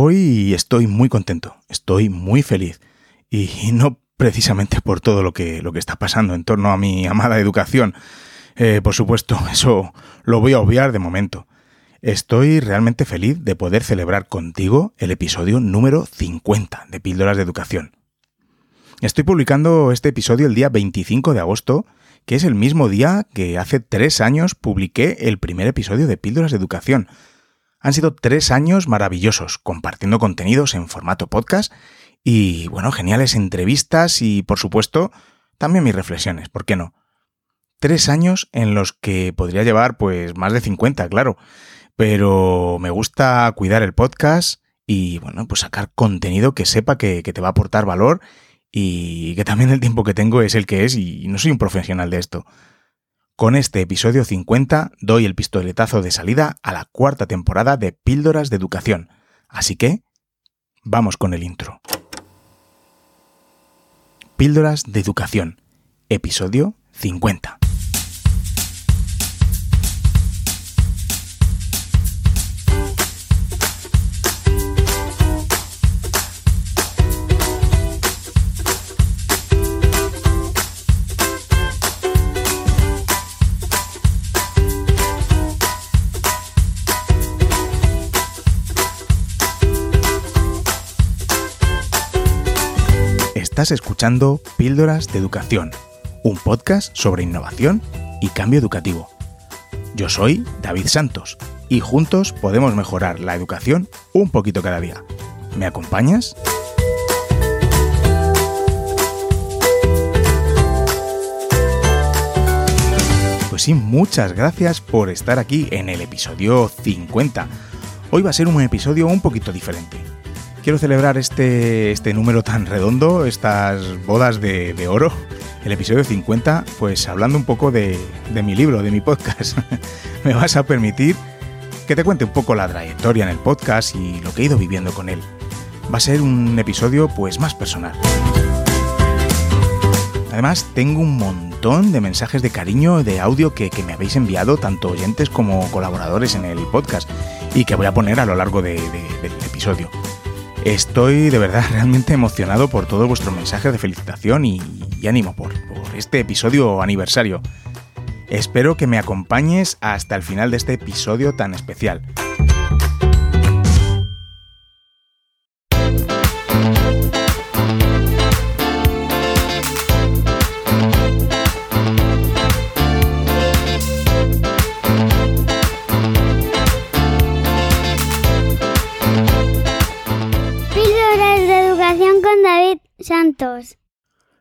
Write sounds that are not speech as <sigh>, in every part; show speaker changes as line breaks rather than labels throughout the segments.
Hoy estoy muy contento, estoy muy feliz y no precisamente por todo lo que, lo que está pasando en torno a mi amada educación. Eh, por supuesto, <laughs> eso lo voy a obviar de momento. Estoy realmente feliz de poder celebrar contigo el episodio número 50 de Píldoras de Educación. Estoy publicando este episodio el día 25 de agosto, que es el mismo día que hace tres años publiqué el primer episodio de Píldoras de Educación. Han sido tres años maravillosos, compartiendo contenidos en formato podcast y, bueno, geniales entrevistas y, por supuesto, también mis reflexiones, ¿por qué no? Tres años en los que podría llevar, pues, más de 50, claro pero me gusta cuidar el podcast y, bueno, pues sacar contenido que sepa que, te va a aportar valor y que también el tiempo que tengo es el que es y no soy un profesional de esto. Con este episodio 50 doy el pistoletazo de salida a la cuarta temporada de Píldoras de Educación. Así que, vamos con el intro. Píldoras de Educación, episodio 50. Estás escuchando Píldoras de Educación, un podcast sobre innovación y cambio educativo. Yo soy David Santos y juntos podemos mejorar la educación un poquito cada día. ¿Me acompañas? Pues sí, muchas gracias por estar aquí en el episodio 50. Hoy va a ser un episodio un poquito diferente quiero celebrar este, este número tan redondo, estas bodas de, oro, el episodio 50, pues hablando un poco de, de mi libro, de mi podcast. <laughs> Me vas a permitir que te cuente un poco la trayectoria en el podcast y lo que he ido viviendo con él. Va a ser un episodio pues más personal. Además, tengo un montón de mensajes de cariño, de audio que, me habéis enviado, tanto oyentes como colaboradores en el podcast, y que voy a poner a lo largo del episodio. Estoy de verdad <laughs> realmente emocionado por todo vuestro mensaje de felicitación y, ánimo por, por este episodio aniversario. Espero que me acompañes hasta el final de este episodio tan especial.
Santos.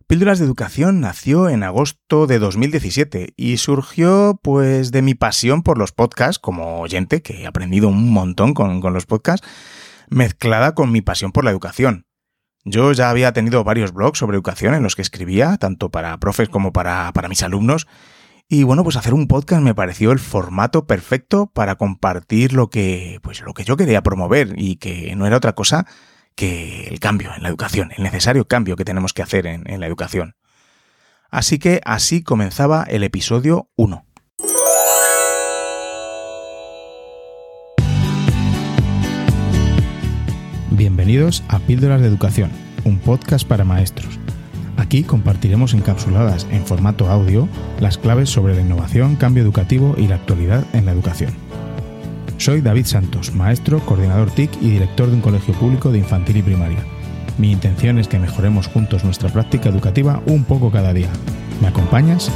Píldoras de Educación nació en agosto de 2017 y surgió pues de mi pasión por los podcasts como oyente, que he aprendido un montón con, los podcasts, mezclada con mi pasión por la educación. Yo ya había tenido varios blogs sobre educación en los que escribía, tanto para profes como para, para mis alumnos, y bueno, pues hacer un podcast me pareció el formato perfecto para compartir lo que, pues lo que yo quería promover y que no era otra cosa que el cambio en la educación, el necesario cambio que tenemos que hacer en, en la educación. Así que así comenzaba el episodio 1. Bienvenidos a Píldoras de Educación, un podcast para maestros. Aquí compartiremos encapsuladas en formato audio las claves sobre la innovación, cambio educativo y la actualidad en la educación. Soy David Santos, maestro, coordinador TIC y director de un colegio público de infantil y primaria. Mi intención es que mejoremos juntos nuestra práctica educativa un poco cada día. ¿Me acompañas?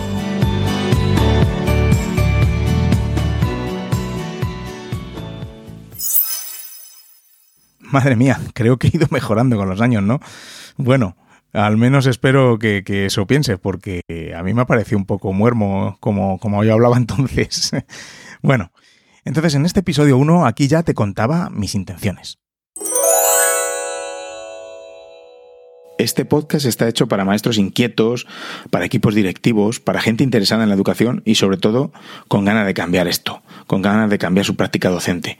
Madre mía, creo que he ido mejorando con los años, ¿no? Bueno, al menos espero que, eso piense, porque a mí me ha parecido un poco muermo como, como yo hablaba <laughs> entonces. bueno, entonces, en este episodio 1, aquí ya te contaba mis intenciones. Este podcast está hecho para maestros inquietos, para equipos directivos, para gente interesada en la educación y sobre todo con ganas de cambiar esto, con ganas de cambiar su práctica docente.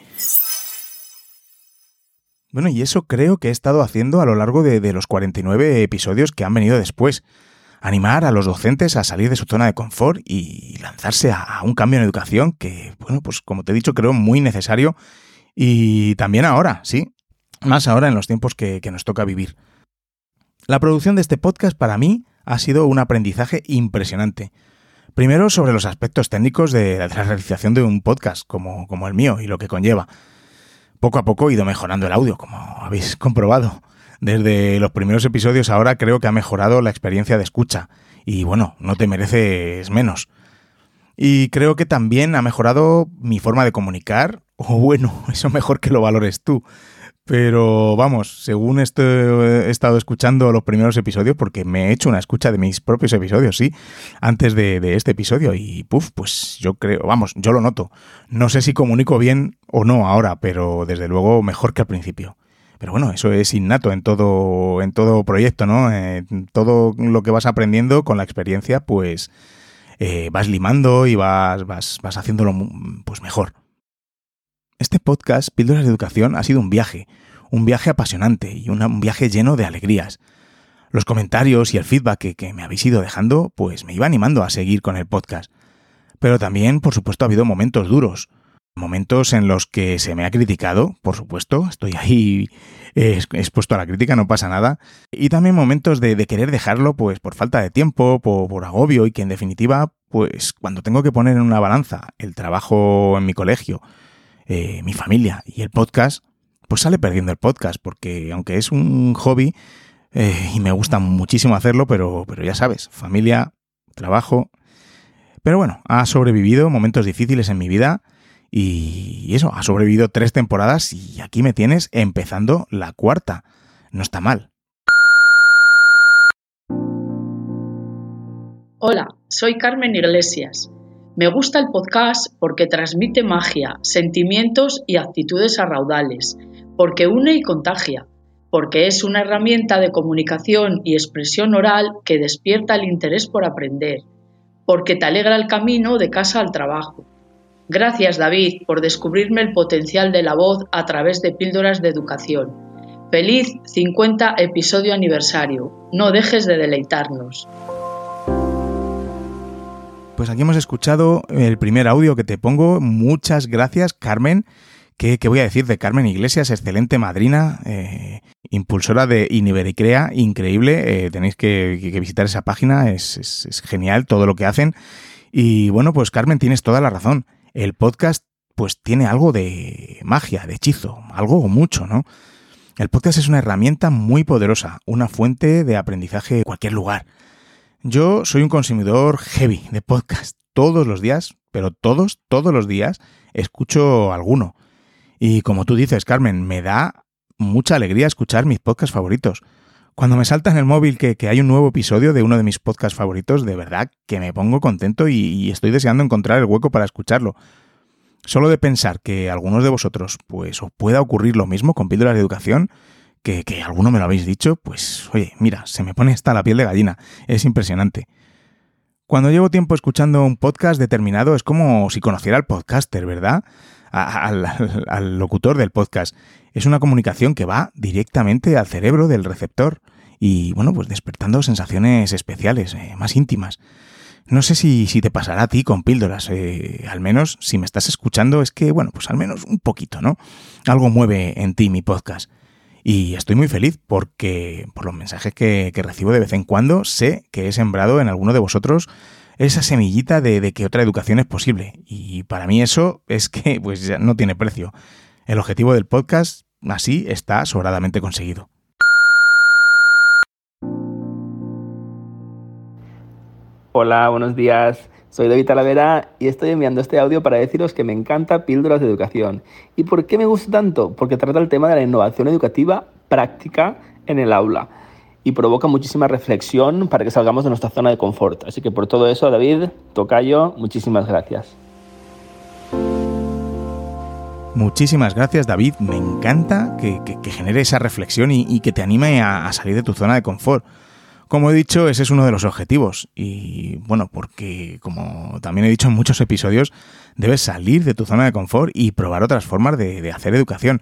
Bueno, y eso creo que he estado haciendo a lo largo de, de los 49 episodios que han venido después animar a los docentes a salir de su zona de confort y lanzarse a, un cambio en educación que, bueno, pues como te he dicho, creo muy necesario y también ahora, sí. más ahora en los tiempos que, nos toca vivir. La producción de este podcast para mí ha sido un aprendizaje impresionante. Primero sobre los aspectos técnicos de la realización de un podcast como, como el mío y lo que conlleva. Poco a poco he ido mejorando el audio, como habéis comprobado. Desde los primeros episodios ahora creo que ha mejorado la experiencia de escucha. Y bueno, no te mereces menos. Y creo que también ha mejorado mi forma de comunicar. <laughs> O bueno, eso mejor que lo valores tú. Pero vamos, según he estado escuchando los primeros episodios, porque me he hecho una escucha de mis propios episodios, sí, antes de, de, este episodio. Y puf, pues yo creo, vamos, yo lo noto. No sé si comunico bien o no ahora, pero desde luego mejor que al principio. Pero bueno, eso es innato en todo, en todo proyecto, ¿no? En todo lo que vas aprendiendo con la experiencia, pues eh, vas limando y vas, vas, vas haciéndolo pues mejor. Este podcast, Píldoras de Educación, ha sido un viaje, un viaje apasionante y un viaje lleno de alegrías. Los comentarios y el feedback que, me habéis ido dejando, pues me iba animando a seguir con el podcast. Pero también, por supuesto, ha habido momentos duros, momentos en los que se me ha criticado, por supuesto, estoy ahí eh, expuesto a la crítica, no pasa nada, y también momentos de, querer dejarlo pues por falta de tiempo, por, agobio y que en definitiva, pues cuando tengo que poner en una balanza el trabajo en mi colegio, eh, mi familia y el podcast, pues sale perdiendo el podcast, porque aunque es un hobby eh, y me gusta muchísimo hacerlo, pero, pero ya sabes, familia, trabajo. Pero bueno, ha sobrevivido momentos difíciles en mi vida y eso, ha sobrevivido tres temporadas y aquí me tienes empezando la cuarta. No está mal.
Hola, soy Carmen Iglesias. Me gusta el podcast porque transmite magia, sentimientos y actitudes a raudales, porque une y contagia, porque es una herramienta de comunicación y expresión oral que despierta el interés por aprender, porque te alegra el camino de casa al trabajo Gracias David por descubrirme el potencial de la voz a través de píldoras de educación. Feliz 50 episodio aniversario. No dejes de deleitarnos.
Pues aquí hemos escuchado el primer audio que te pongo. Muchas gracias, Carmen. ¿Qué, voy a decir de Carmen Iglesias? Excelente madrina, eh, impulsora de Inibericrea, increíble. Eh, tenéis que, visitar esa página, es, es genial todo lo que hacen. Y bueno, pues Carmen, tienes toda la razón el podcast pues tiene algo de magia, de hechizo, algo o mucho, ¿no? El podcast es una herramienta muy poderosa, una fuente de aprendizaje en cualquier lugar. Yo soy un consumidor heavy de podcast todos los días, pero todos, todos los días escucho alguno. Y como tú dices, Carmen, me da mucha alegría escuchar mis podcasts favoritos. Cuando me salta en el móvil que, hay un nuevo episodio de uno de mis podcasts favoritos, de verdad que me pongo contento y, estoy deseando encontrar el hueco para escucharlo. Solo de pensar que algunos de vosotros pues os pueda ocurrir lo mismo con píldoras de educación, que, que alguno me lo habéis dicho, pues oye, mira, se me pone hasta la piel de gallina. Es impresionante. Cuando llevo tiempo escuchando un podcast determinado es como si conociera al podcaster, ¿verdad? al, locutor del podcast. Es una comunicación que va directamente al cerebro del receptor y, bueno, pues despertando sensaciones especiales, eh, más íntimas. No sé si, si, te pasará a ti con píldoras, eh, al menos si me estás escuchando es que, bueno, pues al menos un poquito, ¿no? Algo mueve en ti mi podcast. Y estoy muy feliz porque por los mensajes que, que recibo de vez en cuando sé que he sembrado en alguno de vosotros esa semillita de, que otra educación es posible. Y para mí eso es que pues ya no tiene precio. El objetivo del podcast así está sobradamente conseguido.
Hola, buenos días. Soy David Talavera y estoy enviando este audio para deciros que me encanta Píldoras de Educación. ¿Y por qué me gusta tanto? Porque trata el tema de la innovación educativa práctica en el aula y provoca muchísima reflexión para que salgamos de nuestra zona de confort. Así que por todo eso, David, Tocayo, muchísimas gracias.
Muchísimas gracias David, me encanta que, genere esa reflexión y, que te anime a, salir de tu zona de confort. Como he dicho, ese es uno de los objetivos y bueno, porque como también he dicho en muchos episodios, debes salir de tu zona de confort y probar otras formas de, de hacer educación.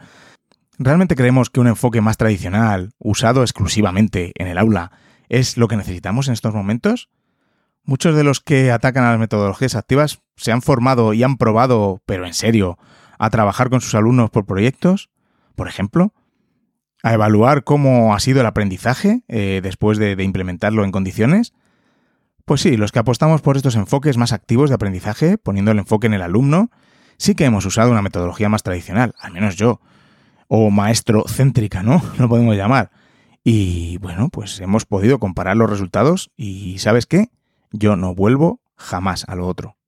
¿Realmente creemos que un enfoque más tradicional, usado exclusivamente en el aula, es lo que necesitamos en estos momentos? Muchos de los que atacan a las metodologías activas se han formado y han probado, pero en serio, a trabajar con sus alumnos por proyectos, por ejemplo. a evaluar cómo ha sido el aprendizaje eh, después de, implementarlo en condiciones. Pues sí, los que apostamos por estos enfoques más activos de aprendizaje, poniendo el enfoque en el alumno, sí que hemos usado una metodología más tradicional, al menos yo, o maestro céntrica, ¿no? <laughs> Lo podemos llamar. Y bueno, pues hemos podido comparar los resultados y ¿sabes qué? Yo no vuelvo jamás a lo otro.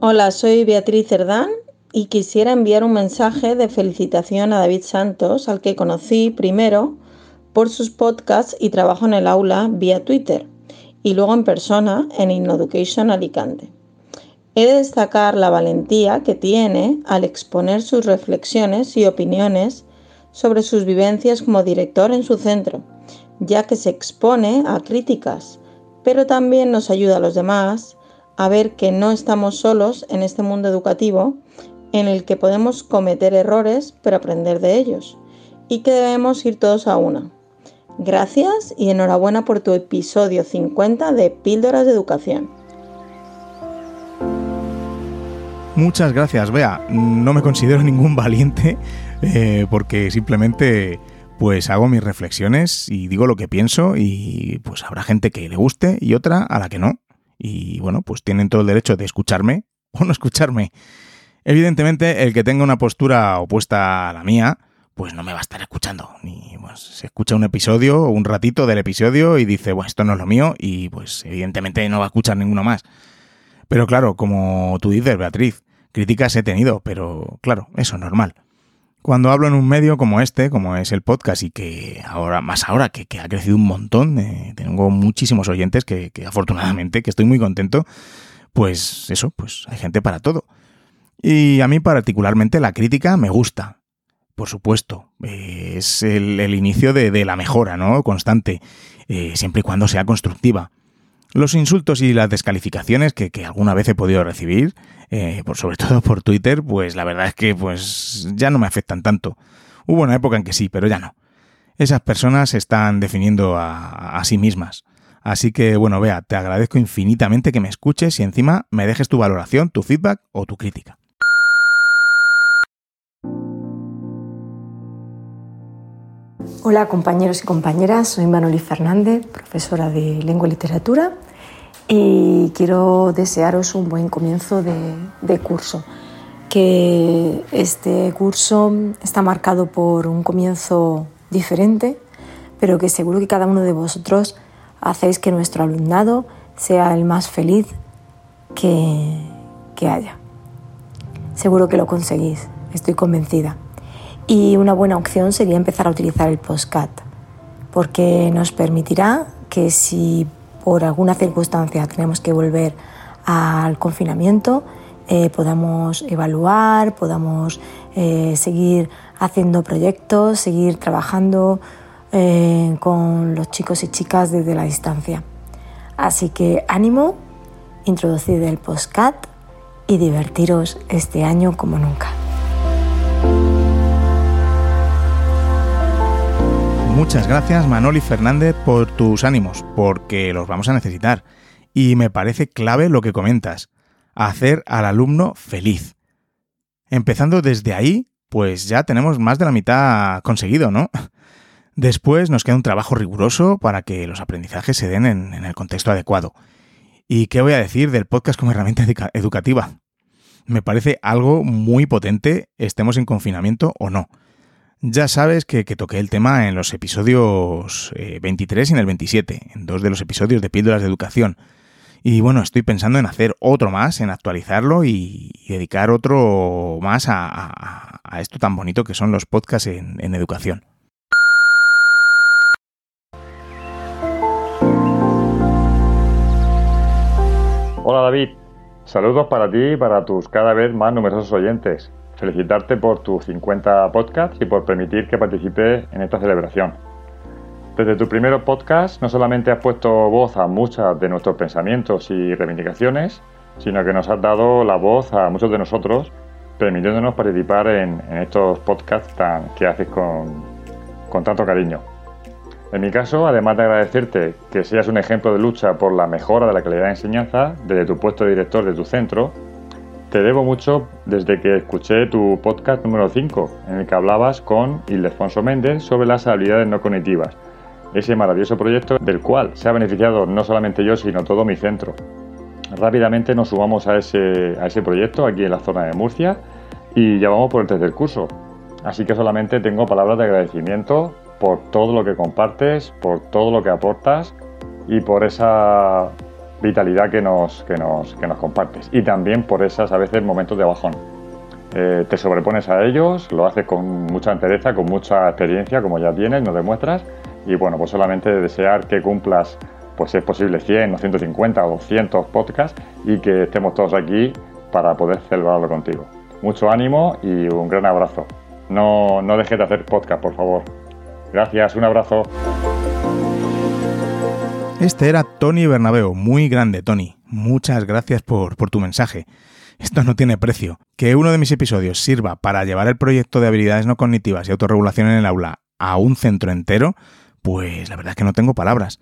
Hola, soy Beatriz Cerdán y quisiera enviar un mensaje de felicitación a David Santos, al que conocí primero por sus podcasts y trabajo en el aula vía Twitter y luego en persona en InnoEducation Alicante. He de destacar la valentía que tiene al exponer sus reflexiones y opiniones sobre sus vivencias como director en su centro, ya que se expone a críticas, pero también nos ayuda a los demás a ver que no estamos solos en este mundo educativo en el que podemos cometer errores pero aprender de ellos y que debemos ir todos a una. Gracias y enhorabuena por tu episodio 50 de Píldoras de Educación.
Muchas gracias, Bea. No me considero <laughs> ningún valiente eh, porque simplemente pues hago mis reflexiones y digo lo que pienso y pues habrá gente que le guste y otra a la que no. Y bueno, pues tienen todo el derecho de escucharme o no escucharme. Evidentemente, el que tenga una postura opuesta a la mía, pues no me va a estar escuchando. Ni pues, se escucha un episodio, un ratito del episodio y dice, bueno, esto no es lo mío, y pues evidentemente no va a escuchar ninguno más. Pero claro, como tú dices, Beatriz, críticas he tenido, pero claro, eso es normal. Cuando hablo en un medio como este, como es el podcast, y que ahora, más ahora, que, ha crecido un montón, eh, tengo muchísimos oyentes que, afortunadamente, que estoy muy contento, pues eso, pues hay gente para todo. Y a mí particularmente la crítica me gusta. Por supuesto, es el, inicio de, la mejora, ¿no? Constante, eh, siempre y cuando sea constructiva. Los insultos y las descalificaciones que, alguna vez he podido recibir, eh, por, sobre <laughs> todo por Twitter, pues la verdad es que pues ya no me afectan tanto. Hubo una época en que sí, pero ya no. Esas personas se están definiendo a, a sí mismas. Así que bueno, vea, te agradezco infinitamente que me escuches y encima me dejes tu valoración, tu feedback o tu crítica.
Hola compañeros y compañeras, soy Manoli Fernández, profesora de lengua y literatura y quiero desearos un buen comienzo de, curso. Que este curso está marcado por un comienzo diferente, pero que seguro que cada uno de vosotros hacéis que nuestro alumnado sea el más feliz que, que haya. Seguro que lo conseguís, estoy convencida. Y una buena opción sería empezar a utilizar el postcat, porque nos permitirá que si por alguna circunstancia tenemos que volver al confinamiento, eh, podamos evaluar, podamos eh, seguir haciendo proyectos, seguir trabajando eh, con los chicos y chicas desde la distancia. Así que ánimo, introducid el postcat y divertiros este año como nunca.
Muchas gracias Manoli Fernández por tus ánimos, porque los vamos a necesitar. Y me parece clave lo que comentas, hacer al alumno feliz. Empezando desde ahí, pues ya tenemos más de la mitad conseguido, ¿no? Después nos queda un trabajo riguroso para que los aprendizajes se den en, el contexto adecuado. ¿Y qué voy a decir del podcast como herramienta educativa? Me parece algo muy potente, estemos en confinamiento o no. Ya sabes que, toqué el tema en los episodios 23 eh, y en el 27, en dos de los episodios de Píldoras de Educación. Y bueno, estoy pensando en hacer otro más, en actualizarlo y, dedicar otro más a, esto tan bonito que son los podcasts en educación.
Hola David, saludos para ti y para tus cada vez más numerosos oyentes felicitarte por tus 50 podcasts y por permitir que participe en esta celebración. Desde tu primer podcast no solamente has puesto voz a muchos de nuestros pensamientos y reivindicaciones, sino que nos has dado la voz a muchos de nosotros, permitiéndonos participar en, estos podcasts que haces con tanto cariño. En mi caso, además de agradecerte que seas un ejemplo de lucha por la mejora de la calidad de enseñanza desde tu puesto de director de tu centro, te debo mucho desde que escuché tu podcast número 5, en el que hablabas con Ildefonso Méndez sobre las habilidades no cognitivas. Ese maravilloso proyecto del cual se ha beneficiado no solamente yo, sino todo mi centro. Rápidamente nos sumamos a ese, a ese proyecto aquí en la zona de Murcia y ya vamos por el tercer curso. Así que solamente tengo palabras de agradecimiento por todo lo que compartes, por todo lo que aportas y por esa vitalidad que nos, que nos, que nos compartes. Y también por esas a veces momentos de bajón. Eh, te sobrepones a ellos, lo haces con mucha entereza, con mucha experiencia, como ya tienes, nos demuestras. Y bueno, pues solamente desear que cumplas, pues si es posible, 100 o 150 o 200 podcasts y que estemos todos aquí para poder celebrarlo contigo. Mucho ánimo y un gran abrazo. No, no dejes de hacer podcast, por favor. Gracias, un abrazo.
Este era Tony Bernabeu, muy grande Tony. Muchas gracias por, por, tu mensaje. Esto no tiene precio. Que uno de mis episodios sirva para llevar el proyecto de habilidades no cognitivas y autorregulación en el aula a un centro entero, pues la verdad es que no tengo palabras.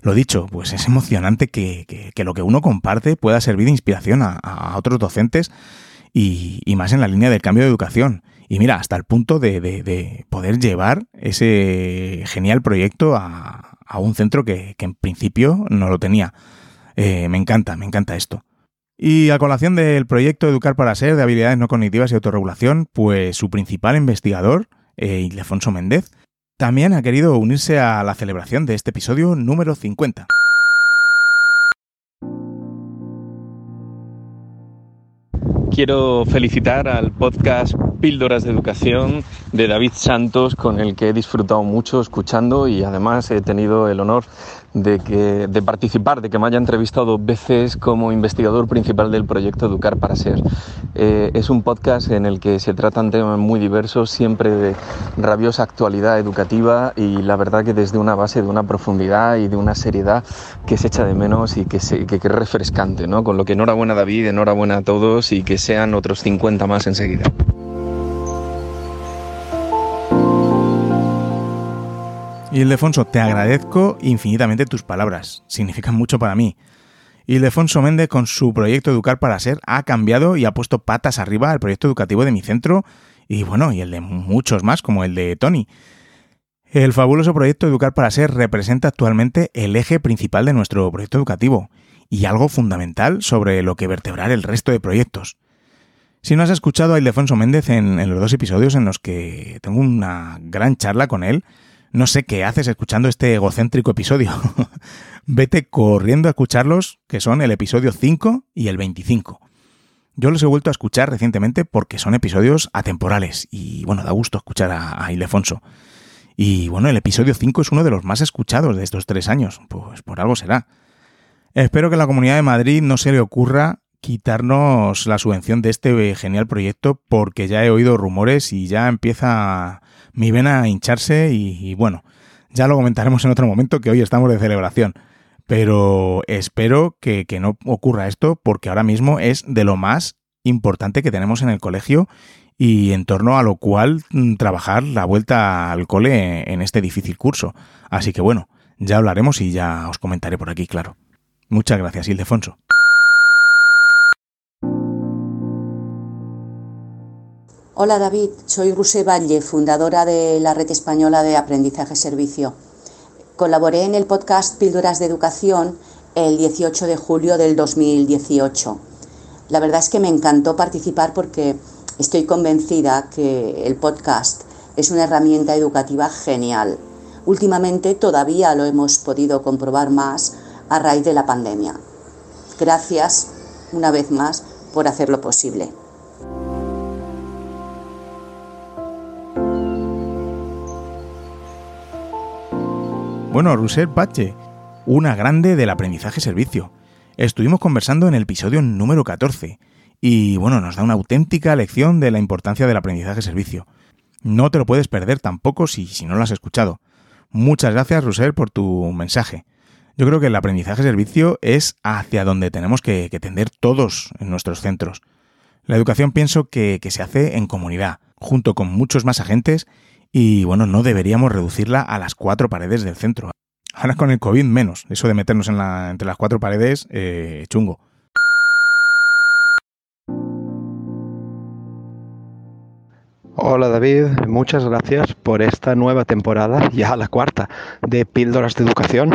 Lo dicho, pues es emocionante que, que, lo que uno comparte pueda servir de inspiración a, a otros docentes y, y, más en la línea del cambio de educación. Y mira, hasta el punto de, de, de poder llevar ese genial proyecto a, a un centro que, que, en principio no lo tenía. Eh, me encanta, me encanta esto. Y a colación del proyecto Educar para Ser de habilidades no cognitivas y autorregulación, pues su principal investigador, eh, Ildefonso Méndez, también ha querido unirse a la celebración de este episodio número 50.
Quiero felicitar al podcast Píldoras de Educación de David Santos, con el que he disfrutado mucho escuchando y además he tenido el honor de, que, de participar, de que me haya entrevistado dos veces como investigador principal del proyecto Educar para Ser. Eh, es un podcast en el que se tratan temas muy diversos, siempre de rabiosa actualidad educativa y la verdad que desde una base de una profundidad y de una seriedad que se echa de menos y que, que, que es refrescante, ¿no? Con lo que enhorabuena David, enhorabuena a todos y que sean otros 50 más enseguida.
Ildefonso, te agradezco infinitamente tus palabras, significan mucho para mí. Ildefonso Méndez, con su proyecto Educar para Ser, ha cambiado y ha puesto patas arriba al proyecto educativo de mi centro y bueno, y el de muchos más, como el de Tony. El fabuloso proyecto Educar para Ser representa actualmente el eje principal de nuestro proyecto educativo y algo fundamental sobre lo que vertebrar el resto de proyectos. Si no has escuchado a Ildefonso Méndez en, en los dos episodios en los que tengo una gran charla con él, no sé qué haces escuchando este egocéntrico episodio. <laughs> Vete corriendo a escucharlos, que son el episodio 5 y el 25. Yo los he vuelto a escuchar recientemente porque son episodios atemporales y bueno, da gusto escuchar a, a Ildefonso. Y bueno, el episodio 5 es uno de los más escuchados de estos tres años, pues por algo será. Espero que a la Comunidad de Madrid no se le ocurra quitarnos la subvención de este genial proyecto porque ya he oído rumores y ya empieza mi vena a hincharse y, bueno, ya lo comentaremos en otro momento que hoy estamos de celebración. Pero espero que, que no ocurra esto porque ahora mismo es de lo más importante que tenemos en el colegio y en torno a lo cual mm, trabajar la vuelta al cole en este difícil curso. Así que bueno, ya hablaremos y ya os comentaré por aquí, claro. Muchas gracias, Ildefonso.
Hola David, soy Rusé Valle, fundadora de la Red Española de Aprendizaje Servicio. Colaboré en el podcast Píldoras de Educación el 18 de julio del 2018. La verdad es que me encantó participar porque estoy convencida que el podcast es una herramienta educativa genial. Últimamente todavía lo hemos podido comprobar más a raíz de la pandemia. Gracias una vez más por hacerlo posible.
Bueno, Rousset Bache, una grande del aprendizaje servicio. Estuvimos conversando en el episodio número 14 y bueno, nos da una auténtica lección de la importancia del aprendizaje servicio. No te lo puedes perder tampoco si, si no lo has escuchado. Muchas gracias, Rousset, por tu mensaje. Yo creo que el aprendizaje servicio es hacia donde tenemos que, que tender todos en nuestros centros. La educación pienso que, que se hace en comunidad, junto con muchos más agentes y bueno, no deberíamos reducirla a las cuatro paredes del centro. Ahora con el COVID menos, eso de meternos entre las cuatro paredes, eh, chungo.
Hola David, muchas gracias por esta nueva temporada, <laughs> ya la cuarta, de Píldoras de Educación.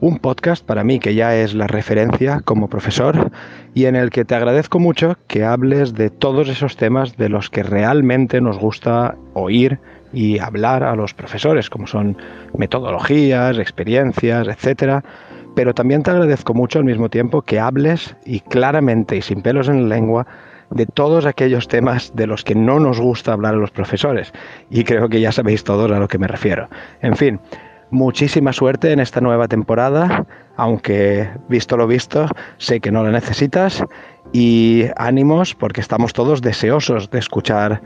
Un podcast para mí que ya es la referencia como profesor y en el que te agradezco mucho que hables de todos esos temas de los que realmente nos gusta oír y hablar a los profesores, como son metodologías, experiencias, etcétera. Pero también te agradezco mucho al mismo tiempo que hables y claramente y sin pelos en la lengua de todos aquellos temas de los que no nos gusta hablar a los profesores. Y creo que ya sabéis todos a lo que me refiero. En fin, muchísima suerte en esta nueva temporada, aunque visto lo visto, sé que no la necesitas. Y ánimos porque estamos todos deseosos de escuchar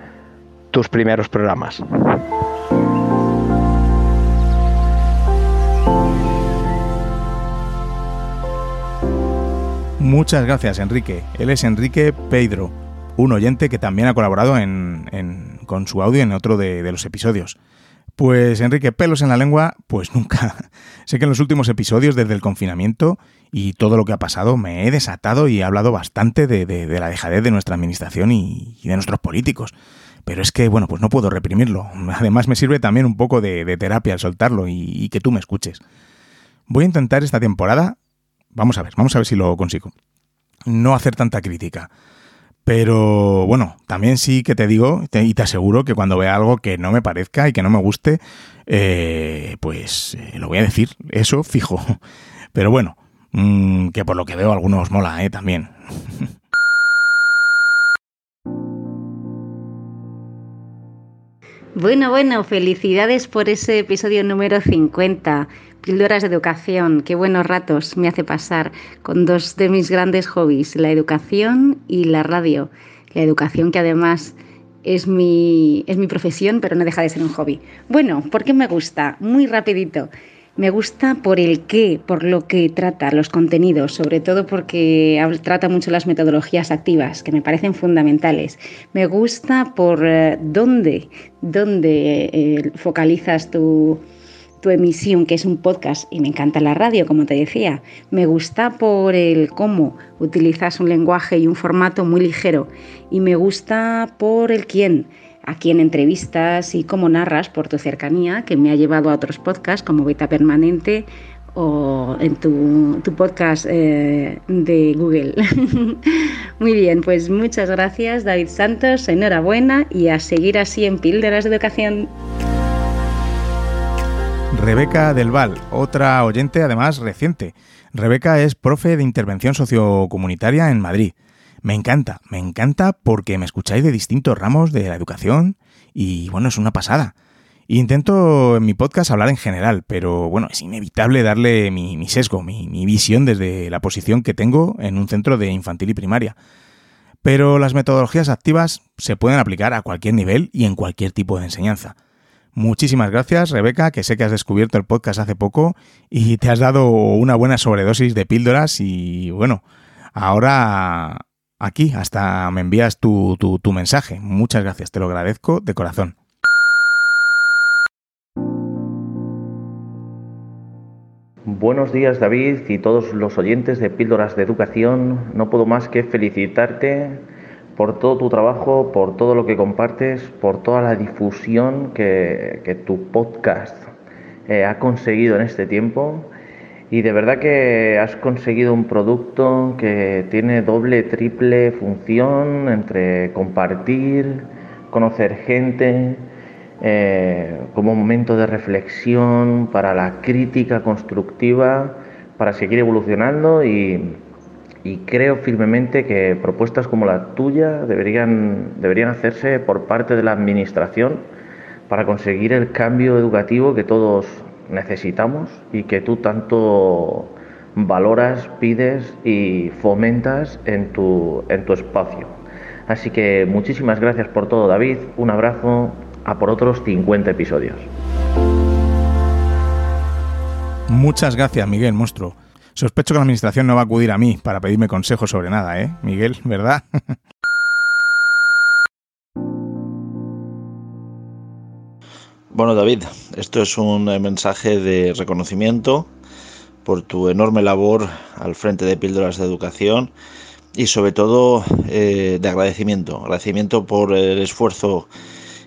tus primeros programas.
Muchas gracias, Enrique. Él es Enrique Pedro, un oyente que también ha colaborado con su audio en otro de, los episodios. Pues Enrique, pelos en la lengua, pues nunca. <laughs> sé que en los últimos episodios, desde el confinamiento y todo lo que ha pasado, me he desatado y he hablado bastante de, la dejadez de nuestra administración y, de nuestros políticos. Pero es que, bueno, pues no puedo reprimirlo. Además me sirve también un poco de, terapia al soltarlo y, que tú me escuches. Voy a intentar esta temporada Vamos a ver, vamos a ver si lo consigo. No hacer tanta crítica. Pero bueno, también sí que te digo y te aseguro que cuando vea algo que no me parezca y que no me guste, eh, pues eh, lo voy a decir, eso fijo. <laughs> Pero bueno, mmm, que por lo que veo algunos mola, ¿eh? También. <laughs>
Bueno, bueno, felicidades por ese episodio número 50. Píldoras de educación, qué buenos ratos me hace pasar con dos de mis grandes hobbies, la educación y la radio. La educación que además es mi, es mi profesión, pero no deja de ser un hobby. Bueno, ¿por qué me gusta? Muy rapidito. Me gusta por el qué, por lo que trata, los contenidos, sobre todo porque trata mucho las metodologías activas, que me parecen fundamentales. Me gusta por eh, dónde, dónde eh, focalizas tu, tu emisión, que es un podcast, y me encanta la radio, como te decía. Me gusta por el cómo utilizas un lenguaje y un formato muy ligero. Y me gusta por el quién, a quién entrevistas y cómo narras por tu cercanía, que me ha llevado a otros podcasts como Beta Permanente o en tu, tu podcast eh, de Google. <laughs> Muy bien, pues muchas gracias David Santos, enhorabuena y a seguir así en Píldoras de Educación.
Rebeca Del Val, otra oyente además reciente. Rebeca es profe de intervención sociocomunitaria en Madrid. Me encanta, me encanta porque me escucháis de distintos ramos de la educación y bueno, es una pasada. Intento en mi podcast hablar en general, pero bueno, es inevitable darle mi, sesgo, mi, mi visión desde la posición que tengo en un centro de infantil y primaria. Pero las metodologías activas se pueden aplicar a cualquier nivel y en cualquier tipo de enseñanza. Muchísimas gracias, Rebeca, que sé que has descubierto el podcast hace poco y te has dado una buena sobredosis de píldoras y bueno, ahora aquí hasta me envías tu, tu, mensaje. Muchas gracias, te lo agradezco de corazón.
Buenos días David y todos los oyentes de Píldoras de Educación. No puedo más que felicitarte por todo tu trabajo, por todo lo que compartes, por toda la difusión que, tu podcast eh, ha conseguido en este tiempo. Y de verdad que has conseguido un producto que tiene doble, triple función entre compartir, conocer gente, eh, como momento de reflexión para la crítica constructiva, para seguir evolucionando y, y creo firmemente que propuestas como la tuya deberían, deberían hacerse por parte de la Administración para conseguir el cambio educativo que todos necesitamos y que tú tanto valoras, pides y fomentas en tu, en tu espacio. Así que muchísimas gracias por todo, David. Un abrazo a por otros 50 episodios.
Muchas gracias, Miguel Monstruo. Sospecho que la administración no va a acudir a mí para pedirme consejos sobre nada, ¿eh? Miguel, ¿verdad? <laughs>
Bueno, David, esto es un mensaje de reconocimiento por tu enorme labor al frente de Píldoras de Educación
y sobre todo de agradecimiento, agradecimiento por el esfuerzo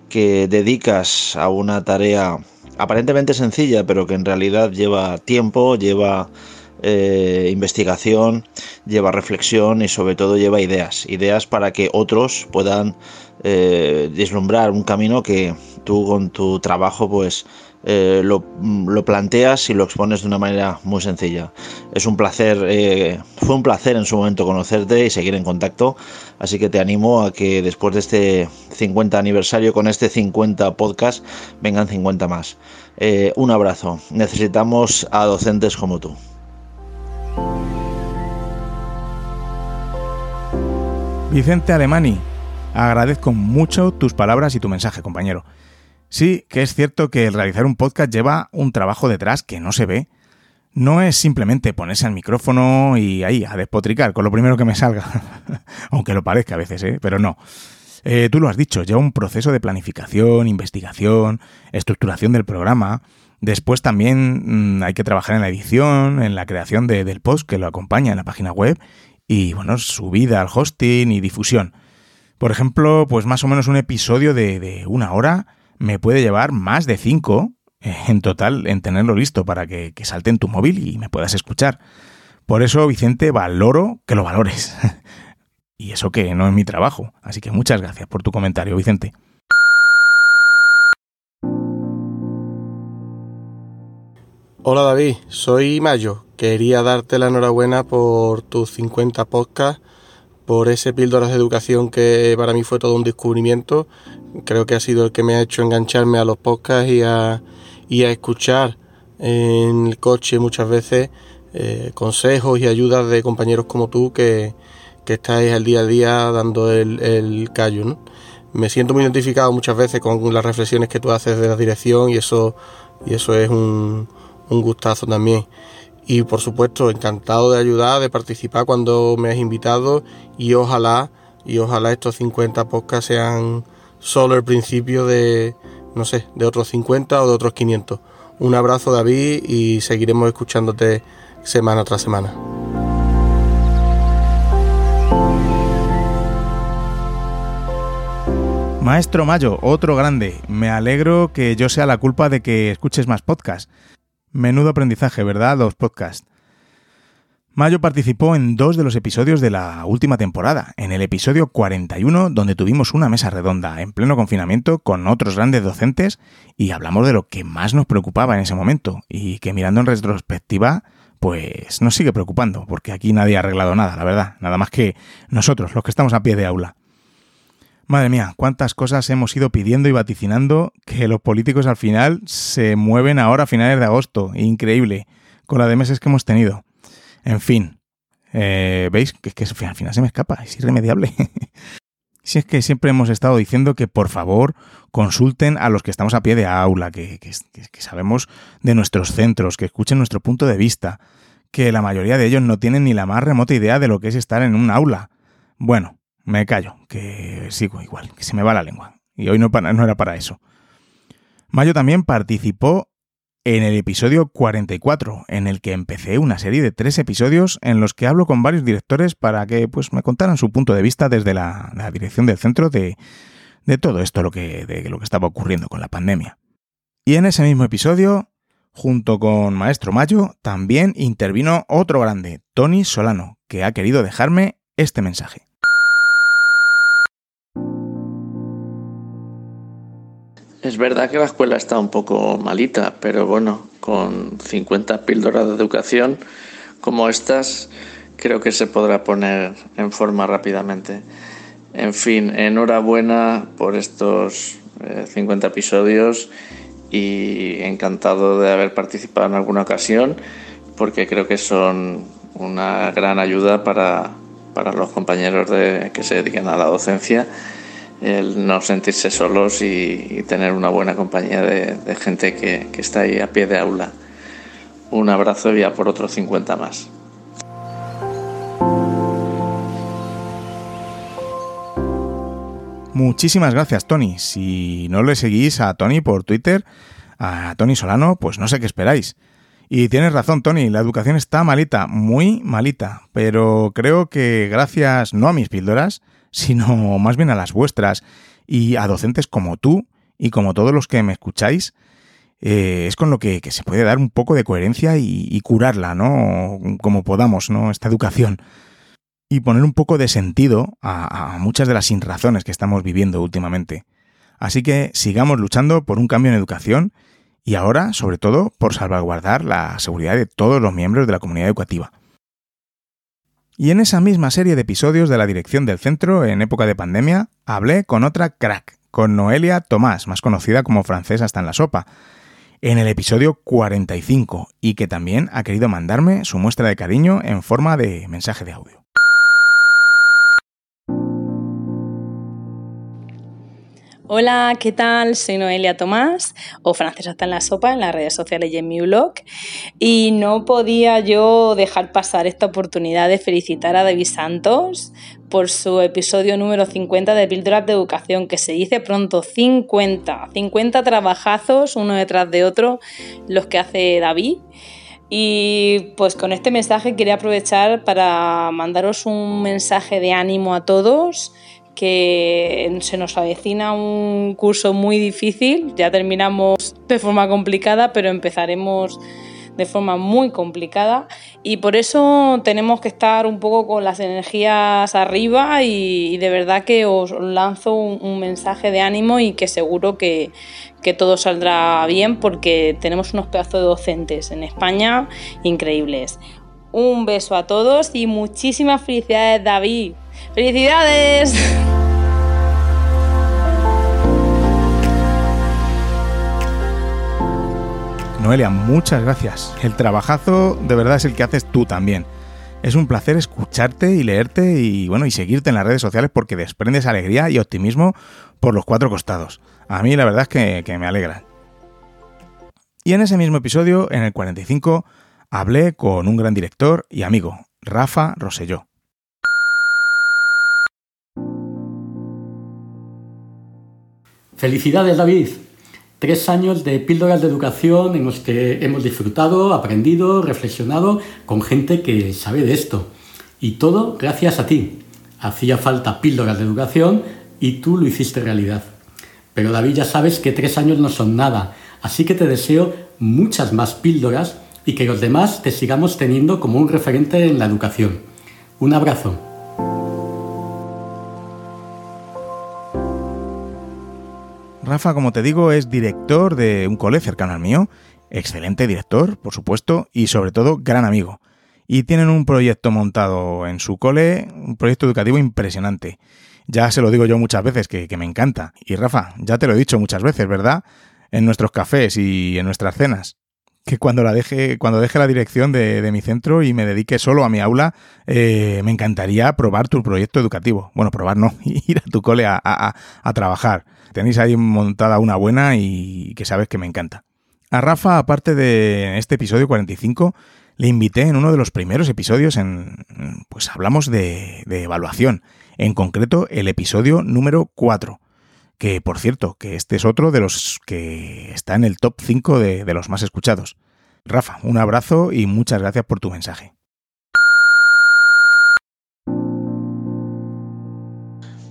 que dedicas a una tarea aparentemente sencilla, pero que en realidad lleva tiempo, lleva eh, investigación, lleva reflexión y sobre todo lleva ideas, ideas para que otros puedan eh, deslumbrar un camino que tú con tu trabajo pues eh, lo, planteas y lo expones de una manera muy sencilla. Es un placer, fue un placer en su momento conocerte y seguir en contacto, así que te animo a que después de este 50 aniversario con este 50 podcast vengan 50 más. un abrazo, necesitamos a docentes como tú.
Vicente Alemani, agradezco mucho tus palabras y tu mensaje, compañero. Sí, que es cierto que el realizar un podcast lleva un trabajo detrás que no se ve. No es simplemente ponerse al micrófono y ahí a despotricar con lo primero que me salga. <laughs> Aunque lo parezca a veces, ¿eh? pero no. Eh, tú lo has dicho, lleva un proceso de planificación, investigación, estructuración del programa. Después también mm, hay que trabajar en la edición, en la creación del post que lo acompaña en la página web y bueno, subida al hosting y difusión. Por ejemplo, pues más o menos un episodio de, una hora me puede llevar más de cinco eh, en total en tenerlo listo para que, que salte en tu móvil y me puedas escuchar. Por eso, Vicente, valoro que lo valores. <laughs> y eso que no es mi trabajo. Así que muchas gracias por tu comentario, Vicente.
Hola David, soy Mayo. Quería darte la enhorabuena por tus 50 podcasts, por ese píldoras de educación que para mí fue todo un descubrimiento. Creo que ha sido el que me ha hecho engancharme a los podcasts y a, escuchar en el coche muchas veces eh, consejos y ayudas de compañeros como tú que, estáis al día a día dando el, el callo. Me siento muy identificado muchas veces con las reflexiones que tú haces de la dirección y eso es un un gustazo también. Y por supuesto, encantado de ayudar, de participar cuando me has invitado y ojalá, y ojalá estos 50 podcasts sean solo el principio de, no sé, de otros 50 o de otros 500. Un abrazo David y seguiremos escuchándote semana tras semana.
Maestro Mayo, otro grande. Me alegro que yo sea la culpa de que escuches más podcasts. Menudo aprendizaje, ¿verdad? Los podcasts. Mayo participó en dos de los episodios de la última temporada, en el episodio 41, donde tuvimos una mesa redonda en pleno confinamiento con otros grandes docentes y hablamos de lo que más nos preocupaba en ese momento y que mirando en retrospectiva, pues nos sigue preocupando, porque aquí nadie ha arreglado nada, la verdad, nada más que nosotros, los que estamos a pie de aula. Madre mía, cuántas cosas hemos ido pidiendo y vaticinando que los políticos al final se mueven ahora a finales de agosto. Increíble, con la de meses que hemos tenido. En fin, eh, ¿veis? Que, que al final se me escapa, es irremediable. <laughs> si es que siempre hemos estado diciendo que por favor consulten a los que estamos a pie de aula, que, que sabemos de nuestros centros, que escuchen nuestro punto de vista, que la mayoría de ellos no tienen ni la más remota idea de lo que es estar en un aula. Bueno, me callo, que sigo igual, que se me va la lengua. Y hoy no, era para eso. Mayo también participó en el episodio 44, en el que empecé una serie de tres episodios en los que hablo con varios directores para que pues, me contaran su punto de vista desde la, dirección del centro de, de todo esto lo que, de lo que estaba ocurriendo con la pandemia. Y en ese mismo episodio, junto con Maestro Mayo, también intervino otro grande, Tony Solano, que ha querido dejarme este mensaje.
Es verdad que la escuela está un poco malita, pero bueno, con 50 píldoras de educación como estas, creo que se podrá poner en forma rápidamente. En fin, enhorabuena por estos 50 eh, episodios y encantado de haber participado en alguna ocasión porque creo que son una gran ayuda para, para los compañeros que se dedican a la docencia el no sentirse solos y, tener una buena compañía de, gente que, que, está ahí a pie de aula. Un abrazo y a por otros 50 más.
Muchísimas gracias, Tony. Si no le seguís a Tony por Twitter, a Tony Solano, pues no sé qué esperáis. Y tienes razón, Tony, la educación está malita, muy malita, pero creo que gracias no a mis píldoras, sino más bien a las vuestras y a docentes como tú y como todos los que me escucháis, eh, es con lo que, se puede dar un poco de coherencia y, curarla, ¿no? Como podamos, ¿no? Esta educación. Y poner un poco de sentido a, a muchas de las sinrazones que estamos viviendo últimamente. Así que sigamos luchando por un cambio en educación y ahora, sobre todo, por salvaguardar la seguridad de todos los miembros de la comunidad educativa. Y en esa misma serie de episodios de la dirección del centro en época de pandemia, hablé con otra crack, con Noelia Tomás, más conocida como francesa hasta en la sopa, en el episodio 45, y que también ha querido mandarme su muestra de cariño en forma de mensaje de audio.
Hola, ¿qué tal? Soy Noelia Tomás, o Francesa está en la sopa, en las redes sociales y en mi blog. Y no podía yo dejar pasar esta oportunidad de felicitar a David Santos por su episodio número 50 de Píldoras de Educación, que se dice pronto 50, 50 trabajazos uno detrás de otro los que hace David. Y pues con este mensaje quería aprovechar para mandaros un mensaje de ánimo a todos que se nos avecina un curso muy difícil, ya terminamos de forma complicada, pero empezaremos de forma muy complicada y por eso tenemos que estar un poco con las energías arriba y, de verdad que os lanzo un, mensaje de ánimo y que seguro que, que, todo saldrá bien porque tenemos unos pedazos de docentes en España increíbles. Un beso a todos y muchísimas felicidades David. ¡Felicidades!
Noelia, muchas gracias. El trabajazo de verdad es el que haces tú también. Es un placer escucharte y leerte y bueno, y seguirte en las redes sociales porque desprendes alegría y optimismo por los cuatro costados. A mí la verdad es que, me alegra. Y en ese mismo episodio, en el 45, hablé con un gran director y amigo, Rafa Roselló.
Felicidades David. Tres años de píldoras de educación en los que hemos disfrutado, aprendido, reflexionado con gente que sabe de esto. Y todo gracias a ti. Hacía falta píldoras de educación y tú lo hiciste realidad. Pero David ya sabes que tres años no son nada, así que te deseo muchas más píldoras y que los demás te sigamos teniendo como un referente en la educación. Un abrazo.
Rafa, como te digo, es director de un cole cercano al mío, excelente director, por supuesto, y sobre todo gran amigo. Y tienen un proyecto montado en su cole, un proyecto educativo impresionante. Ya se lo digo yo muchas veces, que, me encanta. Y Rafa, ya te lo he dicho muchas veces, ¿verdad? En nuestros cafés y en nuestras cenas. Que cuando la deje, cuando deje la dirección de, mi centro y me dedique solo a mi aula, eh, me encantaría probar tu proyecto educativo. Bueno, probar no, <laughs> ir a tu cole a, a trabajar. Tenéis ahí montada una buena y que sabes que me encanta. A Rafa, aparte de este episodio 45, le invité en uno de los primeros episodios en... pues hablamos de, evaluación, en concreto el episodio número 4, que por cierto, que este es otro de los que está en el top 5 de, de los más escuchados. Rafa, un abrazo y muchas gracias por tu mensaje.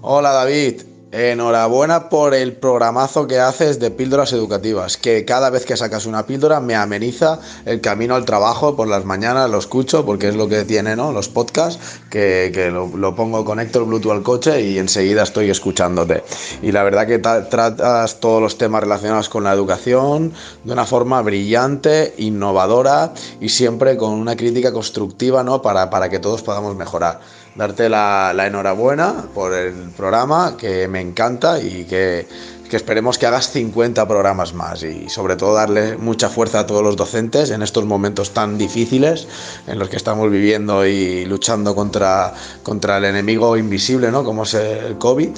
Hola David, Enhorabuena por el programazo que haces de píldoras educativas, que cada vez que sacas una píldora me ameniza el camino al trabajo por las mañanas, lo escucho porque es lo que tiene ¿no? los podcasts, que, lo, pongo, conecto el Bluetooth al coche y enseguida estoy escuchándote. Y la verdad que tratas todos los temas relacionados con la educación de una forma brillante, innovadora y siempre con una crítica constructiva ¿no? para que todos podamos mejorar darte la, enhorabuena por el programa, que me encanta y que, esperemos que hagas 50 programas más y sobre todo darle mucha fuerza a todos los docentes en estos momentos tan difíciles en los que estamos viviendo y luchando contra, contra el enemigo invisible, ¿no? Como es el COVID.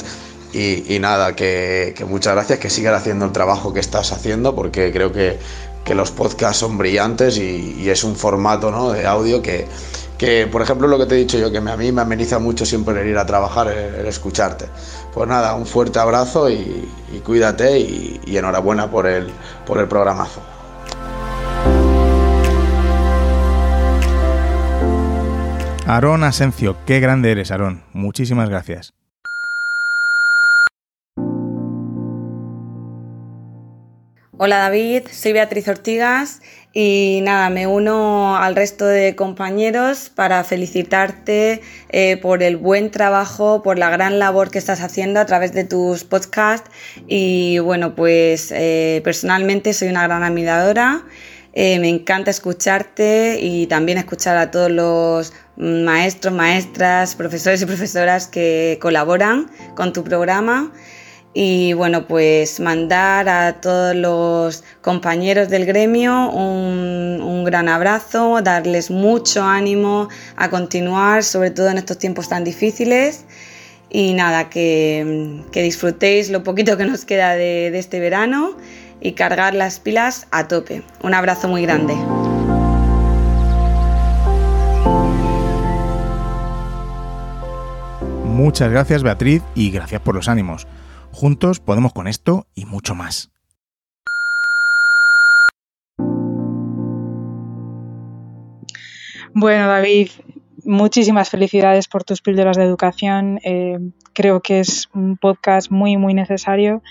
Y, nada, que, muchas gracias, que sigas haciendo el trabajo que estás haciendo, porque creo que, los podcasts son brillantes y, y es un formato ¿no? de audio que, que por ejemplo lo que te he dicho yo, que a mí me ameniza mucho siempre el ir a trabajar, el, escucharte. Pues nada, un fuerte abrazo y, cuídate y, enhorabuena por el, por el programazo.
Aarón Asencio, qué grande eres, Aarón. Muchísimas gracias.
Hola David, soy Beatriz Ortigas y nada, me uno al resto de compañeros para felicitarte eh, por el buen trabajo, por la gran labor que estás haciendo a través de tus podcasts y bueno, pues eh, personalmente soy una gran admiradora. Eh, me encanta escucharte y también escuchar a todos los maestros, maestras, profesores y profesoras que colaboran con tu programa y bueno, pues mandar a todos los compañeros del gremio un, gran abrazo, darles mucho ánimo a continuar, sobre todo en estos tiempos tan difíciles. Y nada, que, disfrutéis lo poquito que nos queda de este verano y cargar las pilas a tope. Un abrazo muy grande.
Muchas gracias Beatriz y gracias por los ánimos. Juntos podemos con esto y mucho más.
Bueno, David, muchísimas felicidades por tus píldoras de educación. Eh, creo que es un podcast muy, muy necesario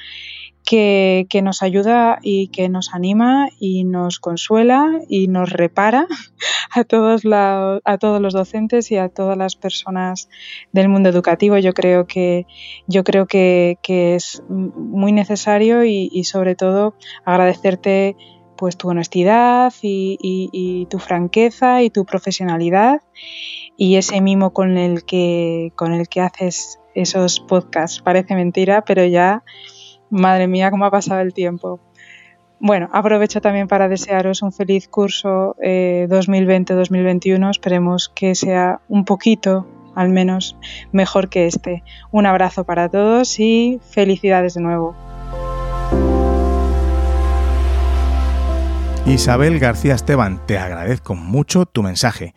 que, nos ayuda y que nos anima y nos consuela y nos repara <laughs> a todos, la, a todos los docentes y a todas las personas del mundo educativo. Yo creo que, yo creo que, es muy necesario y, sobre todo agradecerte pues tu honestidad y, tu franqueza y tu profesionalidad y ese mimo con el que con el que haces esos podcasts. Parece mentira, pero ya, madre mía, cómo ha pasado el tiempo. Bueno, aprovecho también para desearos un feliz curso eh, 2020-2021. Esperemos que sea un poquito, al menos, mejor que este. Un abrazo para todos y felicidades de nuevo.
Isabel García Esteban, te agradezco mucho tu mensaje.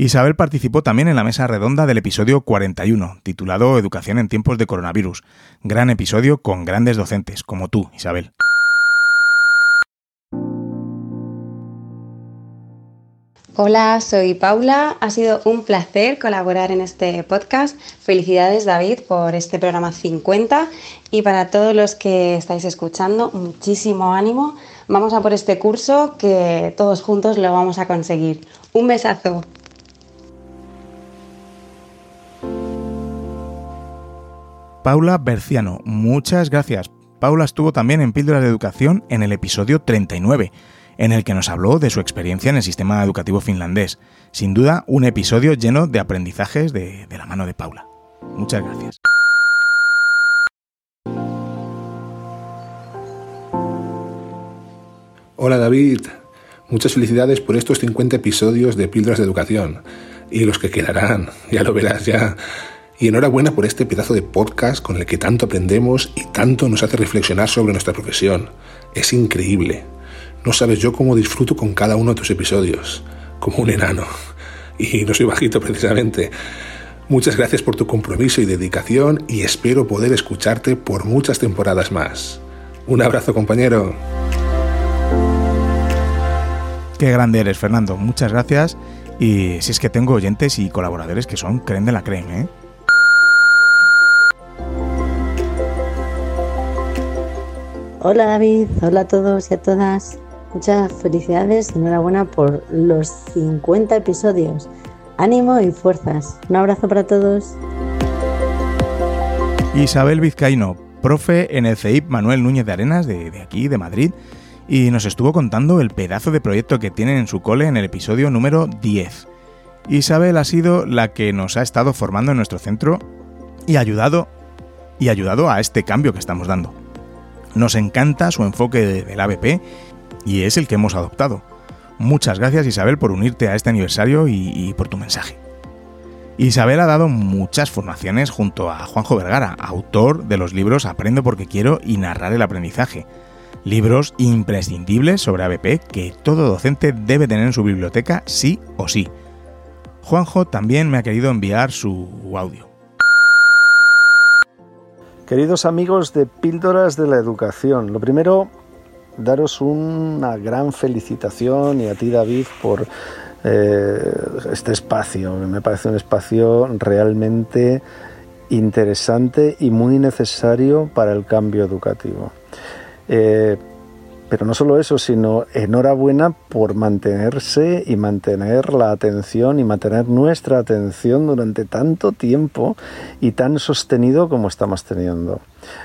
Isabel participó también en la mesa redonda del episodio 41, titulado Educación en tiempos de coronavirus. Gran episodio con grandes docentes, como tú, Isabel.
Hola, soy Paula. Ha sido un placer colaborar en este podcast. Felicidades David por este programa 50 y para todos los que estáis escuchando, muchísimo ánimo. Vamos a por este curso que todos juntos lo vamos a conseguir. Un besazo.
Paula Berciano, muchas gracias. Paula estuvo también en Píldoras de Educación en el episodio 39 en el que nos habló de su experiencia en el sistema educativo finlandés. Sin duda, un episodio lleno de aprendizajes de, la mano de Paula. Muchas gracias.
Hola David, muchas felicidades por estos 50 episodios de Píldoras de Educación y los que quedarán, ya lo verás ya. Y enhorabuena por este pedazo de podcast con el que tanto aprendemos y tanto nos hace reflexionar sobre nuestra profesión. Es increíble. No sabes yo cómo disfruto con cada uno de tus episodios, como un enano. Y no soy bajito precisamente. Muchas gracias por tu compromiso y dedicación y espero poder escucharte por muchas temporadas más. Un abrazo compañero.
Qué grande eres, Fernando. Muchas gracias. Y si es que tengo oyentes y colaboradores que son creen de la creen, ¿eh?
Hola David, hola a todos y a todas. Muchas felicidades enhorabuena por los 50 episodios. Ánimo y fuerzas. Un abrazo para todos.
Isabel Vizcaíno, profe en el CEIP Manuel Núñez de Arenas de, de, aquí, de Madrid, y nos estuvo contando el pedazo de proyecto que tienen en su cole en el episodio número 10. Isabel ha sido la que nos ha estado formando en nuestro centro y ayudado y ayudado a este cambio que estamos dando. Nos encanta su enfoque de, del ABP y es el que hemos adoptado. Muchas gracias Isabel por unirte a este aniversario y, por tu mensaje. Isabel ha dado muchas formaciones junto a Juanjo Vergara, autor de los libros Aprendo porque quiero y Narrar el aprendizaje. Libros imprescindibles sobre ABP que todo docente debe tener en su biblioteca sí o sí. Juanjo también me ha querido enviar su audio.
Queridos amigos de Píldoras de la Educación, lo primero, daros una gran felicitación y a ti David por eh, este espacio. Me parece un espacio realmente interesante y muy necesario para el cambio educativo. Eh, pero no solo eso, sino enhorabuena por mantenerse y mantener la atención y mantener nuestra atención durante tanto tiempo y tan sostenido como estamos teniendo.